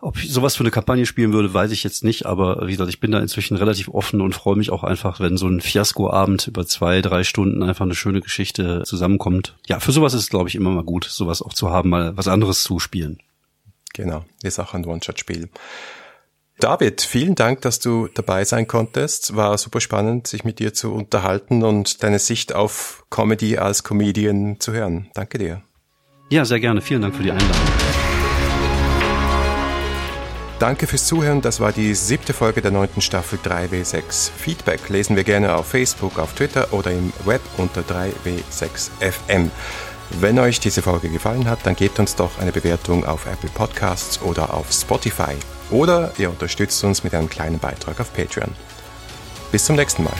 Ob ich sowas für eine Kampagne spielen würde, weiß ich jetzt nicht, aber wie gesagt, ich bin da inzwischen relativ offen und freue mich auch einfach, wenn so ein Fiasko-Abend über zwei, drei Stunden einfach eine schöne Geschichte zusammenkommt. Ja, für sowas ist es, glaube ich, immer mal gut, sowas auch zu haben, mal was anderes zu spielen.
Genau, ist auch ein One-Shot-Spiel. David, vielen Dank, dass du dabei sein konntest. War super spannend, sich mit dir zu unterhalten und deine Sicht auf Comedy als Comedian zu hören. Danke dir.
Ja, sehr gerne. Vielen Dank für die Einladung.
Danke fürs Zuhören. Das war die siebte Folge der neunten Staffel 3W6. Feedback lesen wir gerne auf Facebook, auf Twitter oder im Web unter 3W6FM. Wenn euch diese Folge gefallen hat, dann gebt uns doch eine Bewertung auf Apple Podcasts oder auf Spotify. Oder ihr unterstützt uns mit einem kleinen Beitrag auf Patreon. Bis zum nächsten Mal.